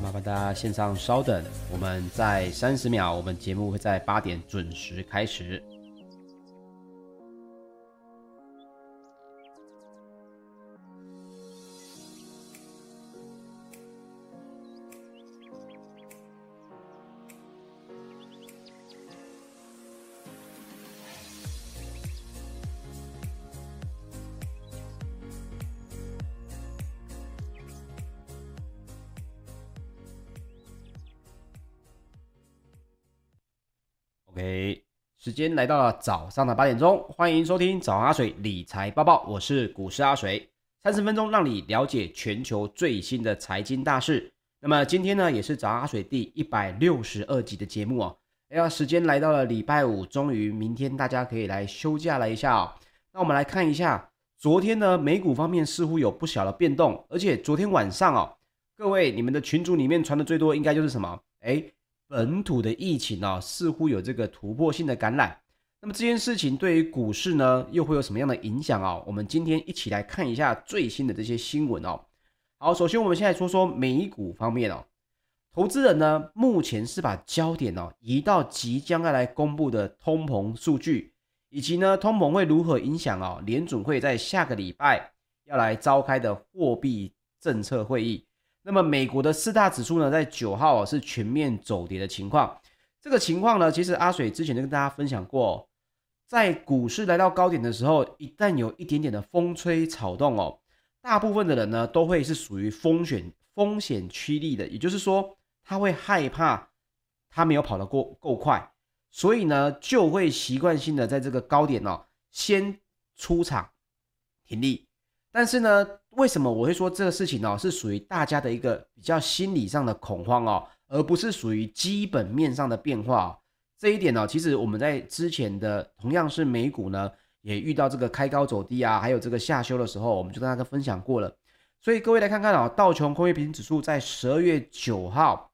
麻烦大家线上稍等，我们在三十秒，我们节目会在八点准时开始。时间来到了早上的八点钟，欢迎收听早阿水理财播报，我是股市阿水，三十分钟让你了解全球最新的财经大事。那么今天呢，也是早阿水第一百六十二集的节目哦。哎呀，时间来到了礼拜五，终于明天大家可以来休假了一下哦。那我们来看一下，昨天呢，美股方面似乎有不小的变动，而且昨天晚上哦，各位你们的群组里面传的最多应该就是什么？哎。本土的疫情啊，似乎有这个突破性的感染。那么这件事情对于股市呢，又会有什么样的影响啊？我们今天一起来看一下最新的这些新闻哦。好，首先我们现在说说美股方面哦。投资人呢，目前是把焦点哦移到即将要来公布的通膨数据，以及呢通膨会如何影响哦联准会在下个礼拜要来召开的货币政策会议。那么美国的四大指数呢，在九号啊是全面走跌的情况。这个情况呢，其实阿水之前就跟大家分享过，在股市来到高点的时候，一旦有一点点的风吹草动哦，大部分的人呢都会是属于风险风险趋利的，也就是说，他会害怕他没有跑得过够快，所以呢就会习惯性的在这个高点哦先出场停利。但是呢，为什么我会说这个事情呢？是属于大家的一个比较心理上的恐慌哦，而不是属于基本面上的变化。这一点呢，其实我们在之前的同样是美股呢，也遇到这个开高走低啊，还有这个下修的时候，我们就跟大家分享过了。所以各位来看看啊，道琼工业平均指数在十二月九号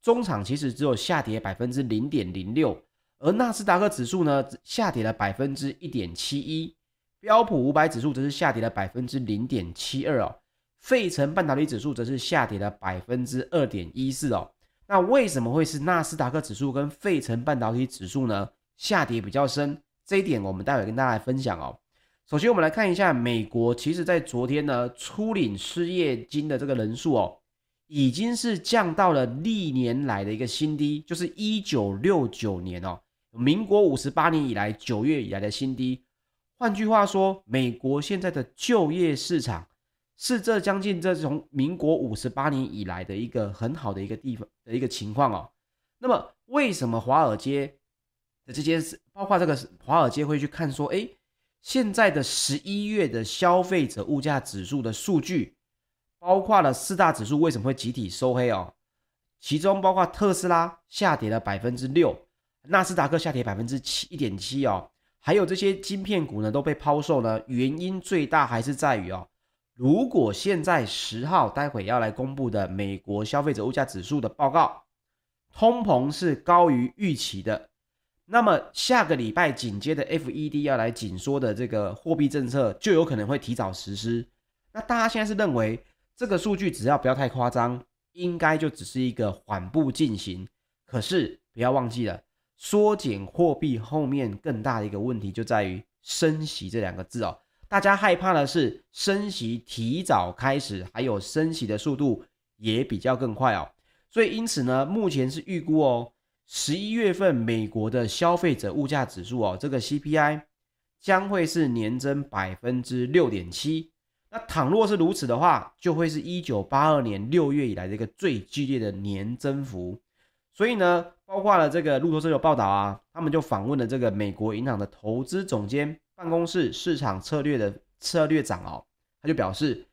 中场其实只有下跌百分之零点零六，而纳斯达克指数呢下跌了百分之一点七一。标普五百指数则是下跌了百分之零点七二哦，费城半导体指数则是下跌了百分之二点一四哦。那为什么会是纳斯达克指数跟费城半导体指数呢？下跌比较深，这一点我们待会跟大家来分享哦。首先，我们来看一下美国，其实在昨天呢，初领失业金的这个人数哦，已经是降到了历年来的一个新低，就是一九六九年哦，民国五十八年以来九月以来的新低。换句话说，美国现在的就业市场是这将近这从民国五十八年以来的一个很好的一个地方的一个情况哦。那么，为什么华尔街的这些包括这个华尔街会去看说，哎，现在的十一月的消费者物价指数的数据，包括了四大指数为什么会集体收黑哦？其中包括特斯拉下跌了百分之六，纳斯达克下跌百分之七一点七哦。还有这些晶片股呢都被抛售呢，原因最大还是在于哦，如果现在十号待会要来公布的美国消费者物价指数的报告，通膨是高于预期的，那么下个礼拜紧接着 FED 要来紧缩的这个货币政策就有可能会提早实施。那大家现在是认为这个数据只要不要太夸张，应该就只是一个缓步进行。可是不要忘记了。缩减货币后面更大的一个问题就在于升息这两个字哦，大家害怕的是升息提早开始，还有升息的速度也比较更快哦，所以因此呢，目前是预估哦，十一月份美国的消费者物价指数哦，这个 CPI 将会是年增百分之六点七，那倘若是如此的话，就会是一九八二年六月以来的一个最剧烈的年增幅。所以呢，包括了这个路透社有报道啊，他们就访问了这个美国银行的投资总监办公室市场策略的策略长哦，他就表示，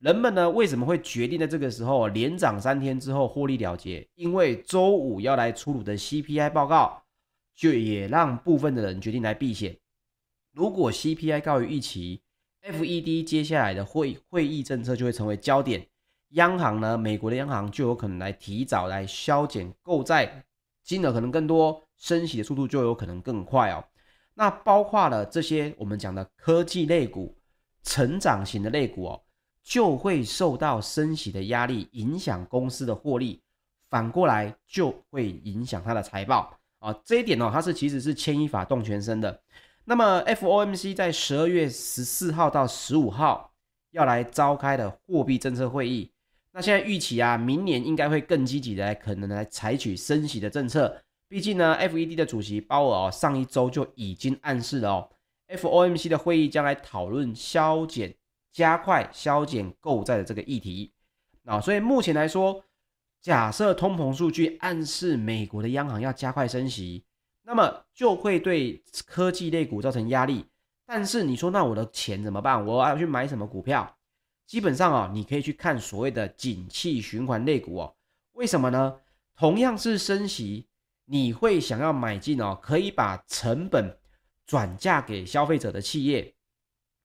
人们呢为什么会决定在这个时候连涨三天之后获利了结？因为周五要来出炉的 CPI 报告，就也让部分的人决定来避险。如果 CPI 高于预期，FED 接下来的会会议政策就会成为焦点。央行呢，美国的央行就有可能来提早来削减购债金额，可能更多，升息的速度就有可能更快哦。那包括了这些我们讲的科技类股、成长型的类股哦，就会受到升息的压力，影响公司的获利，反过来就会影响它的财报啊。这一点呢、哦，它是其实是牵一发动全身的。那么 FOMC 在十二月十四号到十五号要来召开的货币政策会议，那现在预期啊，明年应该会更积极的来可能来采取升息的政策。毕竟呢，FED 的主席鲍尔哦，上一周就已经暗示了哦，FOMC 的会议将来讨论削减、加快削减购债的这个议题。啊，所以目前来说，假设通膨数据暗示美国的央行要加快升息，那么就会对科技类股造成压力。但是你说，那我的钱怎么办？我要去买什么股票？基本上啊，你可以去看所谓的景气循环类股哦。为什么呢？同样是升息。你会想要买进哦，可以把成本转嫁给消费者的企业，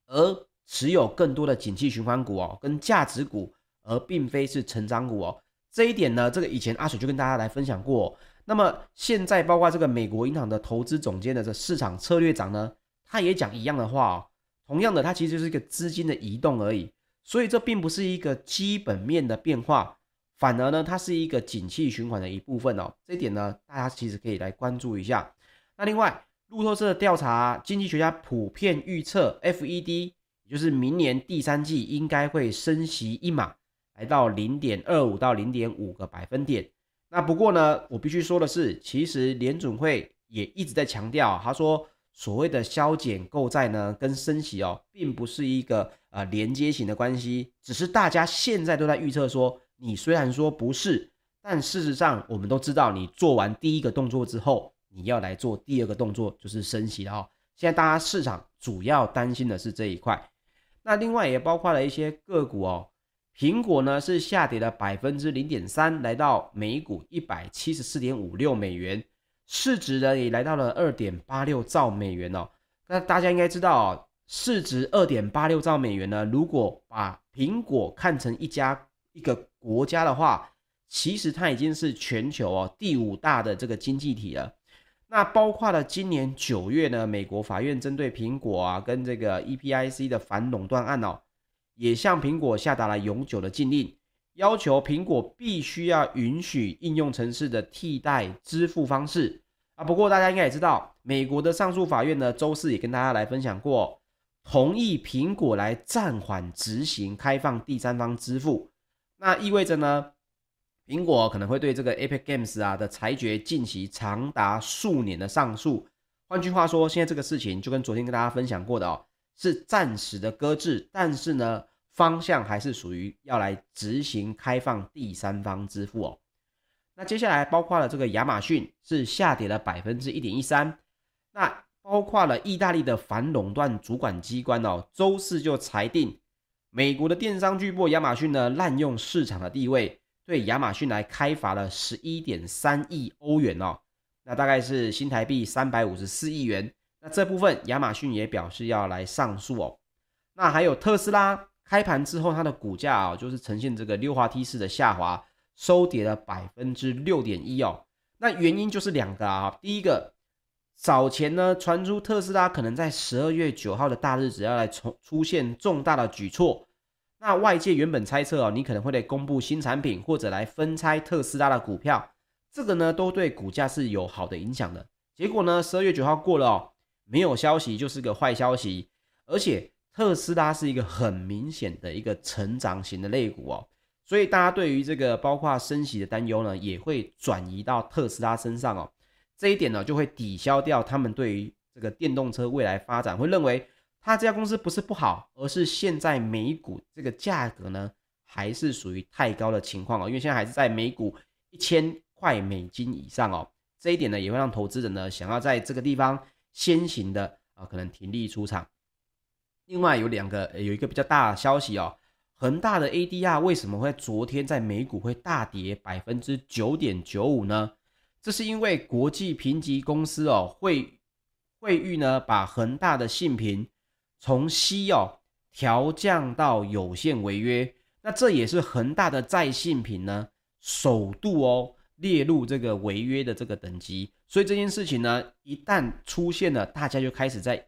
而持有更多的景气循环股哦，跟价值股，而并非是成长股哦。这一点呢，这个以前阿水就跟大家来分享过。那么现在包括这个美国银行的投资总监的这市场策略长呢，他也讲一样的话哦。同样的，它其实就是一个资金的移动而已，所以这并不是一个基本面的变化。反而呢，它是一个景气循环的一部分哦。这点呢，大家其实可以来关注一下。那另外，路透社的调查，经济学家普遍预测，FED 也就是明年第三季应该会升息一码，来到零点二五到零点五个百分点。那不过呢，我必须说的是，其实联准会也一直在强调，他说所谓的削减购债呢，跟升息哦，并不是一个呃连接型的关系，只是大家现在都在预测说。你虽然说不是，但事实上我们都知道，你做完第一个动作之后，你要来做第二个动作，就是升息了哦。现在大家市场主要担心的是这一块，那另外也包括了一些个股哦。苹果呢是下跌了百分之零点三，来到每股一百七十四点五六美元，市值呢也来到了二点八六兆美元哦。那大家应该知道哦，市值二点八六兆美元呢，如果把苹果看成一家。一个国家的话，其实它已经是全球哦第五大的这个经济体了。那包括了今年九月呢，美国法院针对苹果啊跟这个 EPIC 的反垄断案哦，也向苹果下达了永久的禁令，要求苹果必须要允许应用程式的替代支付方式啊。不过大家应该也知道，美国的上诉法院呢，周四也跟大家来分享过，同意苹果来暂缓执行开放第三方支付。那意味着呢，苹果可能会对这个 Epic Games 啊的裁决进行长达数年的上诉。换句话说，现在这个事情就跟昨天跟大家分享过的哦，是暂时的搁置，但是呢，方向还是属于要来执行开放第三方支付哦。那接下来包括了这个亚马逊是下跌了百分之一点一三，那包括了意大利的反垄断主管机关哦，周四就裁定。美国的电商巨擘亚马逊呢，滥用市场的地位，对亚马逊来开罚了十一点三亿欧元哦，那大概是新台币三百五十四亿元。那这部分亚马逊也表示要来上诉哦。那还有特斯拉开盘之后，它的股价啊，就是呈现这个溜滑梯式的下滑，收跌了百分之六点一哦。那原因就是两个啊，第一个，早前呢传出特斯拉可能在十二月九号的大日子要来重出现重大的举措，那外界原本猜测哦，你可能会来公布新产品或者来分拆特斯拉的股票，这个呢都对股价是有好的影响的。结果呢十二月九号过了哦，没有消息就是个坏消息，而且特斯拉是一个很明显的一个成长型的类股哦，所以大家对于这个包括升息的担忧呢，也会转移到特斯拉身上哦。这一点呢，就会抵消掉他们对于这个电动车未来发展，会认为他这家公司不是不好，而是现在美股这个价格呢，还是属于太高的情况哦。因为现在还是在每股一千块美金以上哦。这一点呢，也会让投资者呢想要在这个地方先行的啊，可能停利出场。另外有两个，有一个比较大的消息哦，恒大的 ADR 为什么会昨天在美股会大跌百分之九点九五呢？这是因为国际评级公司哦，会会誉呢，把恒大的信评从 C 哦调降到有限违约，那这也是恒大的再信评呢首度哦列入这个违约的这个等级，所以这件事情呢一旦出现了，大家就开始在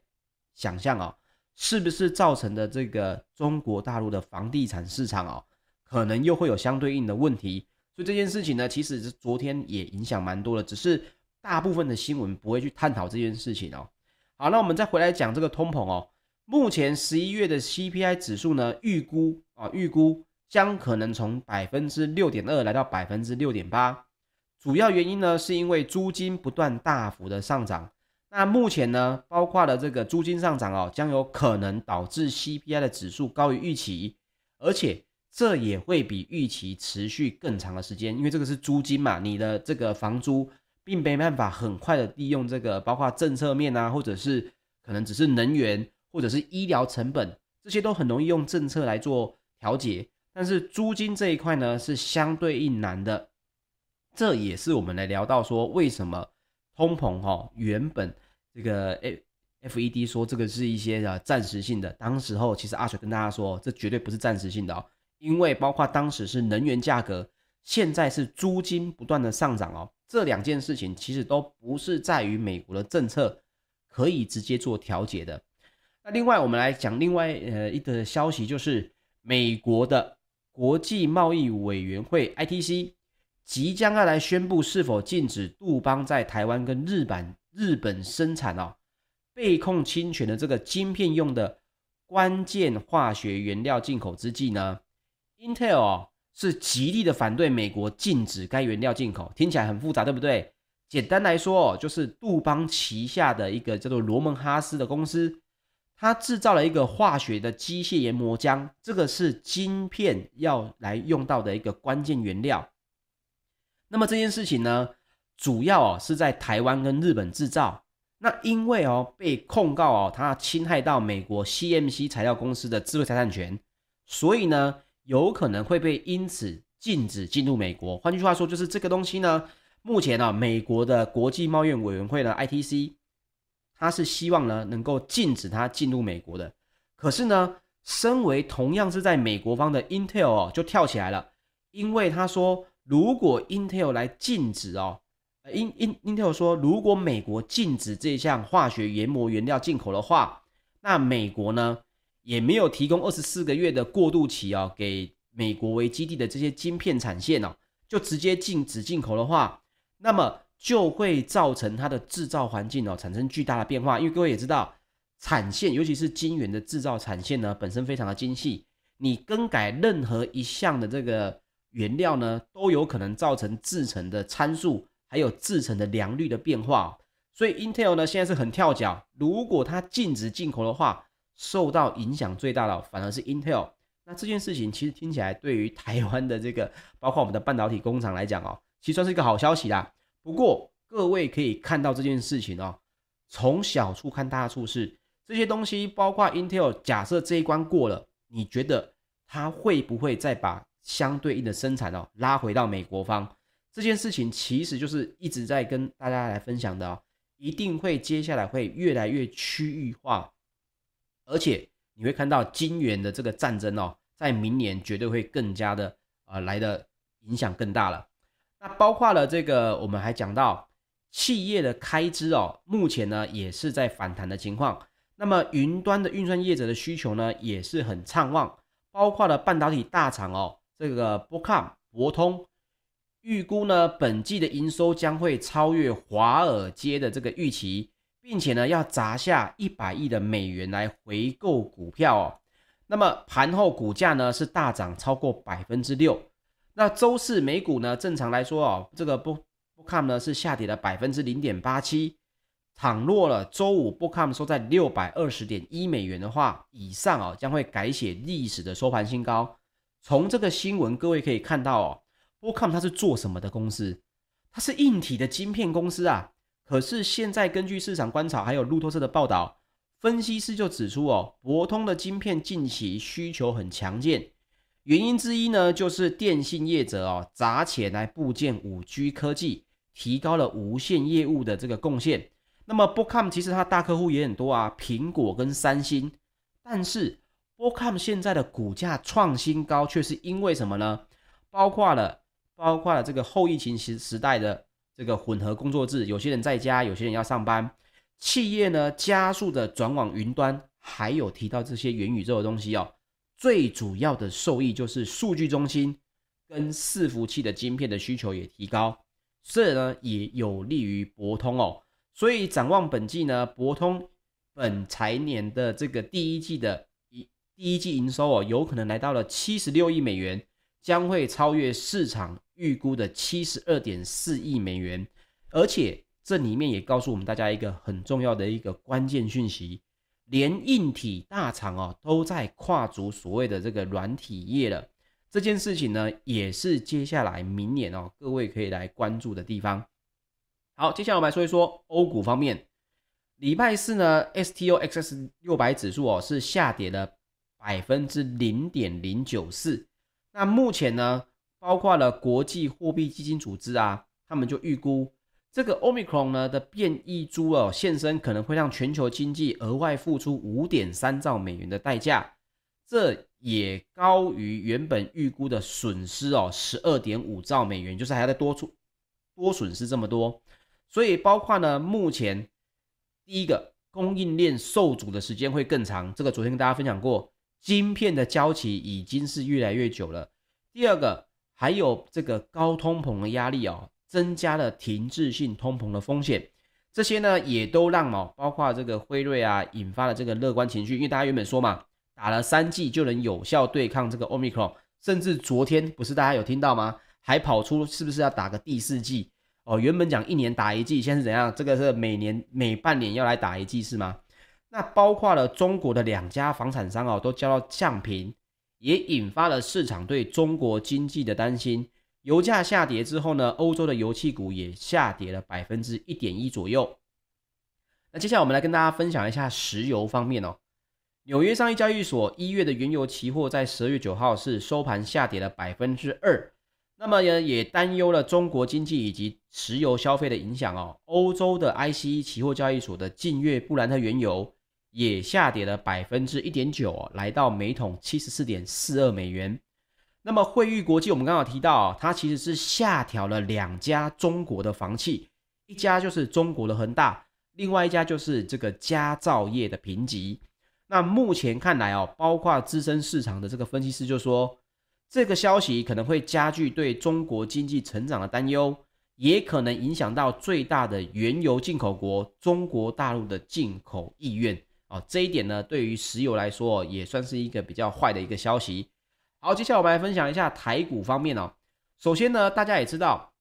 想象哦，是不是造成的这个中国大陆的房地产市场哦，可能又会有相对应的问题。所以这件事情呢，其实是昨天也影响蛮多的，只是大部分的新闻不会去探讨这件事情哦。好，那我们再回来讲这个通膨哦。目前十一月的 CPI 指数呢，预估啊，预估将可能从百分之六点二来到百分之六点八。主要原因呢，是因为租金不断大幅的上涨。那目前呢，包括了这个租金上涨哦，将有可能导致 CPI 的指数高于预期，而且这也会比预期持续更长的时间，因为这个是租金嘛，你的这个房租并没办法很快的利用这个，包括政策面啊，或者是可能只是能源或者是医疗成本，这些都很容易用政策来做调节，但是租金这一块呢，是相对应难的，这也是我们来聊到说为什么通膨哈原本。这个 FED 说这个是一些的暂时性的，当时候其实阿水跟大家说，这绝对不是暂时性的哦，因为包括当时是能源价格，现在是租金不断的上涨哦，这两件事情其实都不是在于美国的政策可以直接做调节的。那另外我们来讲另外呃一个消息，就是美国的国际贸易委员会 ITC 即将要来宣布是否禁止杜邦在台湾跟日本。日本生产哦，被控侵权的这个晶片用的关键化学原料进口之际呢，Intel 哦是极力的反对美国禁止该原料进口，听起来很复杂，对不对？简单来说哦，就是杜邦旗下的一个叫做罗蒙哈斯的公司，它制造了一个化学的机械研磨浆，这个是晶片要来用到的一个关键原料。那么这件事情呢，主要哦是在台湾跟日本制造，那因为哦被控告哦，它侵害到美国 CMC 材料公司的智慧财产权，所以呢有可能会被因此禁止进入美国。换句话说，就是这个东西呢，目前呢美国的国际贸易委员会呢 ITC，它是希望呢能够禁止它进入美国的。可是呢，身为同样是在美国方的 Intel 哦就跳起来了，因为他说如果 Intel 来禁止哦。英英 Intel 说，如果美国禁止这项化学研磨原料进口的话，那美国呢也没有提供二十四个月的过渡期哦，给美国为基地的这些晶片产线哦，就直接禁止进口的话，那么就会造成它的制造环境哦产生巨大的变化。因为各位也知道，产线尤其是晶圆的制造产线呢本身非常的精细，你更改任何一项的这个原料呢，都有可能造成制程的参数。还有制程的良率的变化，所以 Intel 呢现在是很跳脚。如果它禁止进口的话，受到影响最大的反而是 Intel。那这件事情其实听起来对于台湾的这个，包括我们的半导体工厂来讲哦，其实算是一个好消息啦。不过各位可以看到这件事情哦，从小处看大处是这些东西，包括 Intel，假设这一关过了，你觉得它会不会再把相对应的生产哦拉回到美国方？这件事情其实就是一直在跟大家来分享的哦，一定会接下来会越来越区域化，而且你会看到金元的这个战争哦，在明年绝对会更加的呃来的影响更大了。那包括了这个，我们还讲到企业的开支哦，目前呢也是在反弹的情况。那么云端的运算业者的需求呢也是很畅旺，包括了半导体大厂哦，这个波康、博通。预估呢，本季的营收将会超越华尔街的这个预期，并且呢，要砸下一百亿的美元来回购股票哦。那么盘后股价呢是大涨超过百分之六。那周四美股呢，正常来说哦，这个波波康呢是下跌了百分之零点八七。倘若了周五波康收在六百二十点一美元的话，以上哦将会改写历史的收盘新高。从这个新闻，各位可以看到哦。波康它是做什么的公司？它是硬体的晶片公司啊。可是现在根据市场观察，还有路透社的报道，分析师就指出哦，博通的晶片近期需求很强劲，原因之一呢，就是电信业者哦砸钱来布建五 G 科技，提高了无线业务的这个贡献。那么波康其实它大客户也很多啊，苹果跟三星。但是波康现在的股价创新高，却是因为什么呢？包括了。包括了这个后疫情时时代的这个混合工作制，有些人在家，有些人要上班，企业呢加速的转往云端，还有提到这些元宇宙的东西哦。最主要的受益就是数据中心跟伺服器的晶片的需求也提高，这呢也有利于博通哦。所以展望本季呢，博通本财年的这个第一季的第一季营收哦，有可能来到了七十六亿美元，将会超越市场预估的七十二点四亿美元。而且这里面也告诉我们大家一个很重要的一个关键讯息，连硬体大厂哦都在跨足所谓的这个软体业了。这件事情呢，也是接下来明年哦各位可以来关注的地方。好，接下来我们来说一说欧股方面。礼拜四呢，STOXX 六百指数哦是下跌了百分之零点零九四。那目前呢，包括了国际货币基金组织啊，他们就预估这个 Omicron 呢的变异株哦现身，可能会让全球经济额外付出五点三兆美元的代价，这也高于原本预估的损失哦十二点五兆美元，就是还要再多出多损失这么多。所以包括呢，目前第一个供应链受阻的时间会更长，这个昨天跟大家分享过，晶片的交期已经是越来越久了。第二个还有这个高通膨的压力哦，增加了停滞性通膨的风险，这些呢也都让哦，包括这个辉瑞啊，引发了这个乐观情绪，因为大家原本说嘛，打了三剂就能有效对抗这个 Omicron，甚至昨天不是大家有听到吗？还跑出是不是要打个第四剂？哦，原本讲一年打一剂，现在是怎样？这个是每年每半年要来打一剂是吗？那包括了中国的两家房产商哦，都交到降频，也引发了市场对中国经济的担心。油价下跌之后呢，欧洲的油气股也下跌了百分之一点一左右。那接下来我们来跟大家分享一下石油方面哦。纽约商业交易所一月的原油期货在十二月九号是收盘下跌了百分之二。那么呢，也担忧了中国经济以及石油消费的影响哦。欧洲的 ICE 期货交易所的近月布兰特原油也下跌了百分之一点九，来到每桶七十四点四二美元。那么惠誉国际，我们刚好提到，它其实是下调了两家中国的房企，一家就是中国的恒大，另外一家就是这个佳兆业的评级。那目前看来哦，包括资深市场的这个分析师就说。这个消息可能会加剧对中国经济成长的担忧，也可能影响到最大的原油进口国中国大陆的进口意愿啊。这一点呢，对于石油来说也算是一个比较坏的一个消息。好，接下来我们来分享一下台股方面哦。首先呢，大家也知道，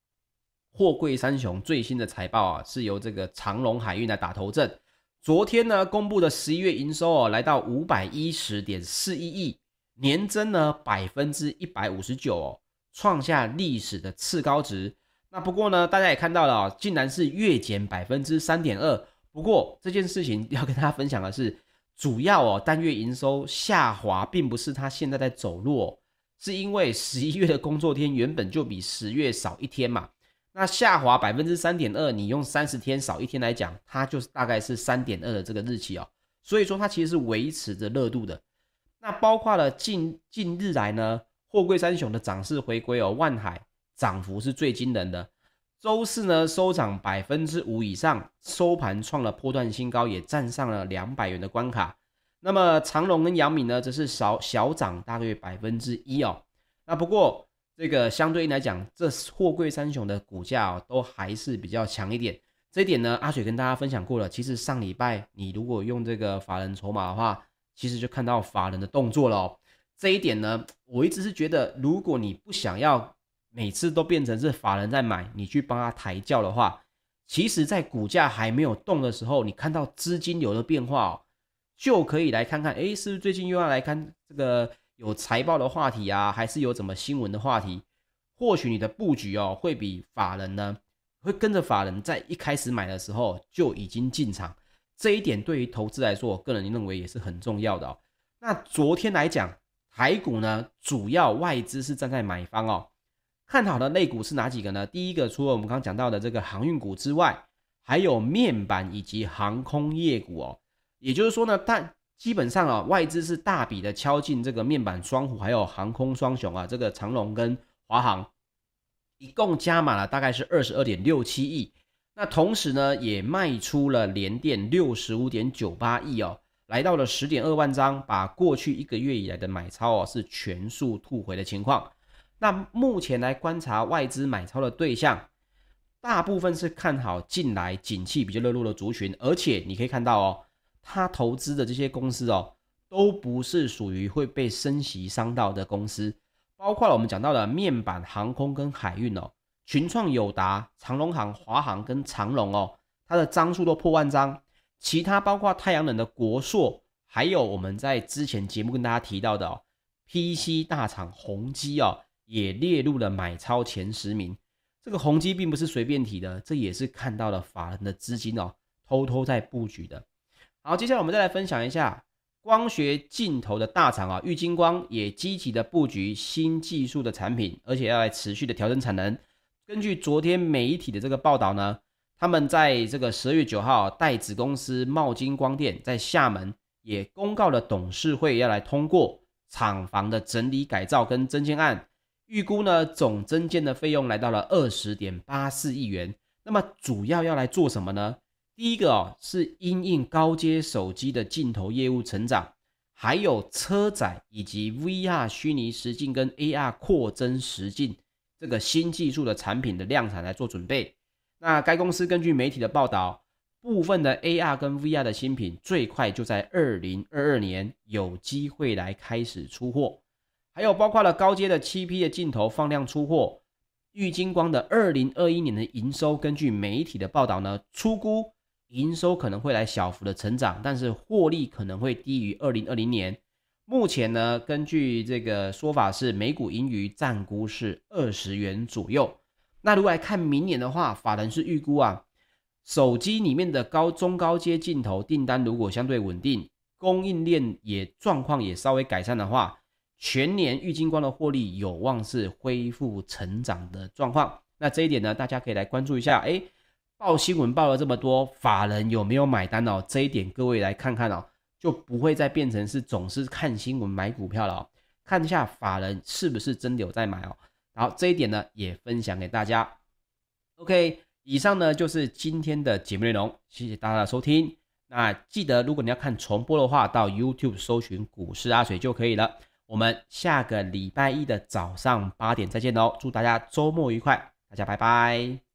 货柜三雄最新的财报啊，是由这个长荣海运来打头阵。昨天呢，公布的十一月营收哦，来到五百一十点四一亿。年增呢百分之一百五十九哦，创下历史的次高值。那不过呢，大家也看到了哦，竟然是月减百分之三点二。不过这件事情要跟大家分享的是，主要哦单月营收下滑，并不是它现在在走弱，是因为十一月的工作天原本就比十月少一天嘛。那下滑百分之三点二，你用三十天少一天来讲，它就是大概是三点二的这个日期哦。所以说它其实是维持着热度的。那包括了近近日来呢，货柜三雄的涨势回归哦，万海涨幅是最惊人的，周四呢收涨百分之五以上，收盘创了波段新高，也站上了两百元的关卡。那么长隆跟阳明呢，则是少小涨大约百分之一哦。那不过这个相对应来讲，这货柜三雄的股价哦，都还是比较强一点。这一点呢，阿水跟大家分享过了。其实上礼拜你如果用这个法人筹码的话，其实就看到法人的动作了哦，这一点呢，我一直是觉得，如果你不想要每次都变成是法人在买，你去帮他抬轿的话，其实，在股价还没有动的时候，你看到资金流的变化哦，就可以来看看，诶，是不是最近又要来看这个有财报的话题啊，还是有什么新闻的话题？或许你的布局哦，会比法人呢，会跟着法人在一开始买的时候就已经进场。这一点对于投资来说，我个人认为也是很重要的哦。那昨天来讲，台股呢，主要外资是站在买方哦。看好的类股是哪几个呢？第一个，除了我们刚讲到的这个航运股之外，还有面板以及航空业股哦。也就是说呢，但基本上啊，外资是大笔的敲进这个面板双虎，还有航空双雄啊，这个长龙跟华航，一共加码了大概是二十二点六七亿。那同时呢，也卖出了联电六十五点九八亿哦，来到了十点二万张，把过去一个月以来的买超哦是全数吐回的情况。那目前来观察外资买超的对象，大部分是看好近来景气比较热络的族群，而且你可以看到哦，他投资的这些公司哦，都不是属于会被升息伤到的公司，包括了我们讲到的面板、航空跟海运哦，群创、友达、长隆航、华航跟长隆哦，它的张数都破万张，其他包括太阳能的国硕，还有我们在之前节目跟大家提到的哦，PC 大厂宏基哦，也列入了买超前十名。这个宏基并不是随便提的，这也是看到了法人的资金哦，偷偷在布局的。好，接下来我们再来分享一下光学镜头的大厂啊，玉晶光也积极的布局新技术的产品，而且要来持续的调整产能。根据昨天媒体的这个报道呢，他们在这个十二月九号，代子公司茂晶光电在厦门也公告了董事会要来通过厂房的整理改造跟增建案。预估呢，总增建的费用来到了二十点八四亿元。那么主要要来做什么呢？第一个哦，是因应高阶手机的镜头业务成长，还有车载以及 VR 虚拟实境跟 AR 扩增实境这个新技术的产品的量产来做准备。那该公司根据媒体的报道，部分的 AR 跟 VR 的新品最快就在二零二二年有机会来开始出货。还有包括了高阶的 7P 的镜头放量出货，玉晶光的二零二一年的营收，根据媒体的报道呢，初估营收可能会来小幅的成长，但是获利可能会低于二零二零年。目前呢，根据这个说法是每股盈余暂估是二十元左右。那如果来看明年的话，法人是预估啊，手机里面的高中高阶镜头订单如果相对稳定，供应链也状况也稍微改善的话。全年玉晶光的获利有望是恢复成长的状况，那这一点呢，大家可以来关注一下。诶，报新闻报了这么多，法人有没有买单哦？这一点各位来看看哦，就不会再变成是总是看新闻买股票了哦。看一下法人是不是真的有在买哦。然后这一点呢，也分享给大家。OK，以上呢就是今天的节目内容，谢谢大家的收听。那记得如果你要看重播的话，到 YouTube 搜寻股市阿水就可以了。我们下个礼拜一的早上八点再见喽！祝大家周末愉快，大家拜拜。